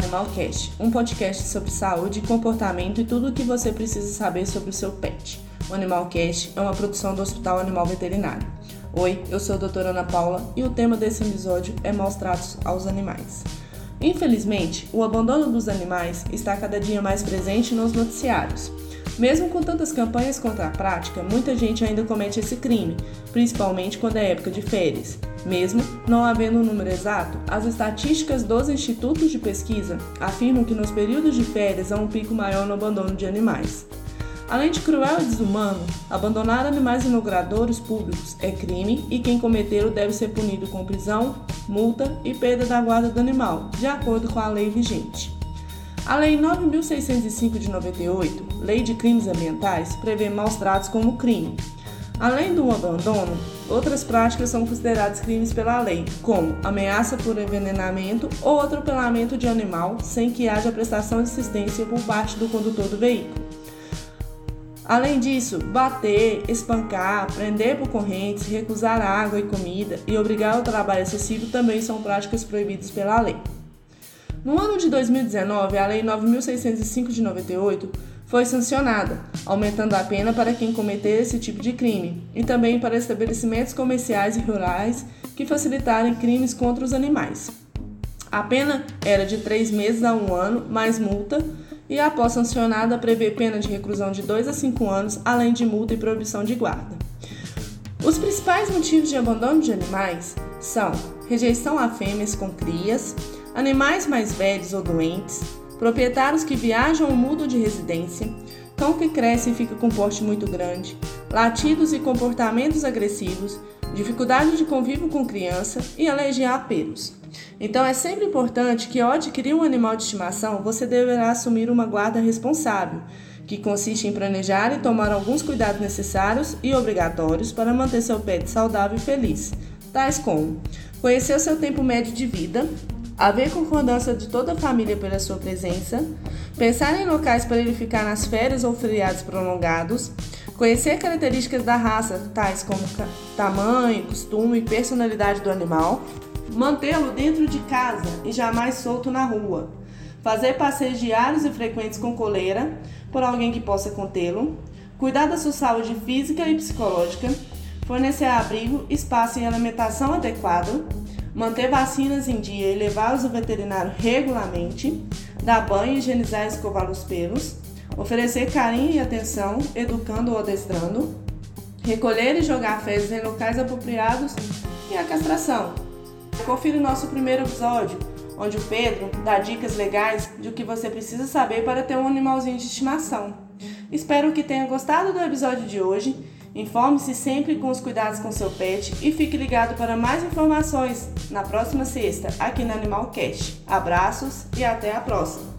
Animal Cast, um podcast sobre saúde, comportamento e tudo o que você precisa saber sobre o seu pet. O Animal Cast é uma produção do Hospital Animal Veterinário. Oi, eu sou a doutora Ana Paula e o tema desse episódio é maus tratos aos animais. Infelizmente, o abandono dos animais está cada dia mais presente nos noticiários. Mesmo com tantas campanhas contra a prática, muita gente ainda comete esse crime, principalmente quando é época de férias. Mesmo não havendo um número exato, as estatísticas dos institutos de pesquisa afirmam que nos períodos de férias há um pico maior no abandono de animais. Além de cruel e desumano, abandonar animais em logradouros públicos é crime e quem cometê-lo deve ser punido com prisão, multa e perda da guarda do animal, de acordo com a lei vigente. A Lei 9.605 de 98, Lei de Crimes Ambientais, prevê maus tratos como crime. Além do abandono, outras práticas são consideradas crimes pela lei, como ameaça por envenenamento ou atropelamento de animal sem que haja prestação de assistência por parte do condutor do veículo. Além disso, bater, espancar, prender por correntes, recusar água e comida e obrigar ao trabalho excessivo também são práticas proibidas pela lei. No ano de 2019, a Lei 9.605 de 98 foi sancionada, aumentando a pena para quem cometer esse tipo de crime e também para estabelecimentos comerciais e rurais que facilitarem crimes contra os animais. A pena era de três meses a um ano, mais multa, e após sancionada, prevê pena de reclusão de 2 a 5 anos, além de multa e proibição de guarda. Os principais motivos de abandono de animais são rejeição a fêmeas com crias, animais mais velhos ou doentes, proprietários que viajam ou mudam de residência, cão que cresce e fica com porte muito grande, latidos e comportamentos agressivos, dificuldade de convívio com criança e alergia a pelos. Então é sempre importante que ao adquirir um animal de estimação, você deverá assumir uma guarda responsável, que consiste em planejar e tomar alguns cuidados necessários e obrigatórios para manter seu pet saudável e feliz, tais como conhecer o seu tempo médio de vida, haver concordância de toda a família pela sua presença, pensar em locais para ele ficar nas férias ou feriados prolongados, conhecer características da raça, tais como tamanho, costume e personalidade do animal, mantê-lo dentro de casa e jamais solto na rua, fazer passeios diários e frequentes com coleira por alguém que possa contê-lo, cuidar da sua saúde física e psicológica, fornecer abrigo, espaço e alimentação adequado, manter vacinas em dia e levá-los ao veterinário regularmente, dar banho, higienizar e escovar os pelos, oferecer carinho e atenção, educando ou adestrando, recolher e jogar fezes em locais apropriados e a castração. Confira o nosso primeiro episódio, onde o Pedro dá dicas legais de o que você precisa saber para ter um animalzinho de estimação. Espero que tenha gostado do episódio de hoje Informe-se sempre com os cuidados com seu pet e fique ligado para mais informações na próxima sexta aqui no Animal Cast. Abraços e até a próxima!